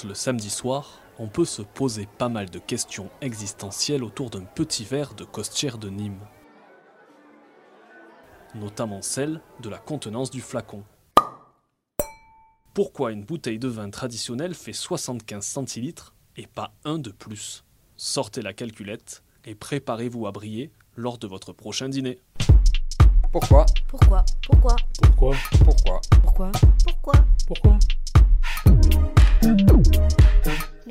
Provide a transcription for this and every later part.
sortent le samedi soir, on peut se poser pas mal de questions existentielles autour d'un petit verre de costière de Nîmes. Notamment celle de la contenance du flacon. Pourquoi une bouteille de vin traditionnelle fait 75 centilitres et pas un de plus? Sortez la calculette et préparez-vous à briller lors de votre prochain dîner. Pourquoi Pourquoi? Pourquoi? Pourquoi? Pourquoi?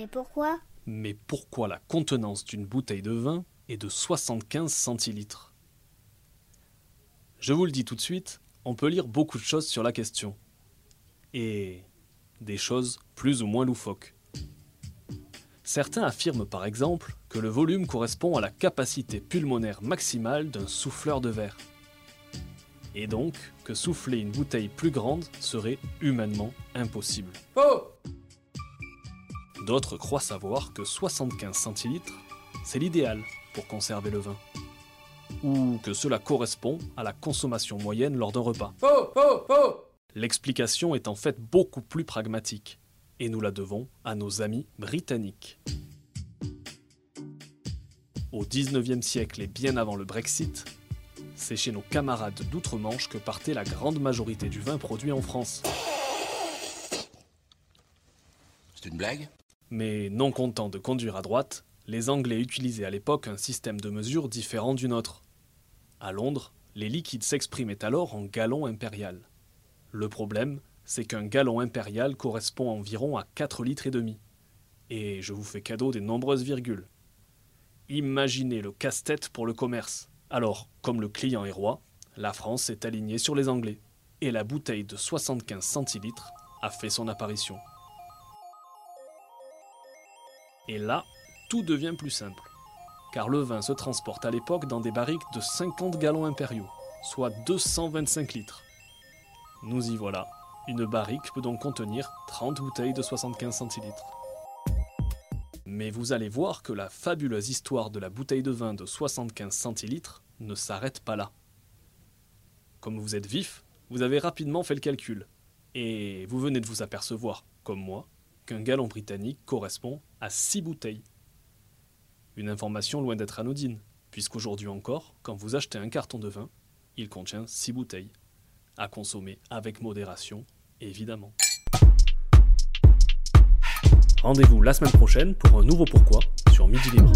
Pourquoi? Mais pourquoi la contenance d'une bouteille de vin est de 75 centilitres? Je vous le dis tout de suite, on peut lire beaucoup de choses sur la question. Et des choses plus ou moins loufoques. Certains affirment par exemple que le volume correspond à la capacité pulmonaire maximale d'un souffleur de verre. Et donc que souffler une bouteille plus grande serait humainement impossible. Faux D'autres croient savoir que 75 centilitres, c'est l'idéal pour conserver le vin. Ou que cela correspond à la consommation moyenne lors d'un repas. Faux Faux Faux L'explication est en fait beaucoup plus pragmatique, et nous la devons à nos amis britanniques. Au 19e siècle et bien avant le Brexit, c'est chez nos camarades d'outre-Manche que partait la grande majorité du vin produit en France. C'est une blague? Mais non contents de conduire à droite, les Anglais utilisaient à l'époque un système de mesure différent du nôtre. À Londres, les liquides s'exprimaient alors en gallons impérial. Le problème, c'est qu'un gallon impérial correspond environ à 4 litres et demi. Et je vous fais cadeau des nombreuses virgules. Imaginez le casse-tête pour le commerce. Alors, comme le client est roi, la France s'est alignée sur les Anglais. Et la bouteille de 75 centilitres a fait son apparition. Et là, tout devient plus simple. Car le vin se transporte à l'époque dans des barriques de 50 gallons impériaux, soit 225 litres. Nous y voilà. Une barrique peut donc contenir 30 bouteilles de 75 centilitres. Mais vous allez voir que la fabuleuse histoire de la bouteille de vin de 75 centilitres ne s'arrête pas là. Comme vous êtes vif, vous avez rapidement fait le calcul. Et vous venez de vous apercevoir, comme moi, qu'un gallon britannique correspond à 6 bouteilles. Une information loin d'être anodine, puisqu'aujourd'hui encore, quand vous achetez un carton de vin, il contient 6 bouteilles. À consommer avec modération, évidemment. Rendez-vous la semaine prochaine pour un nouveau pourquoi sur Midi Libre.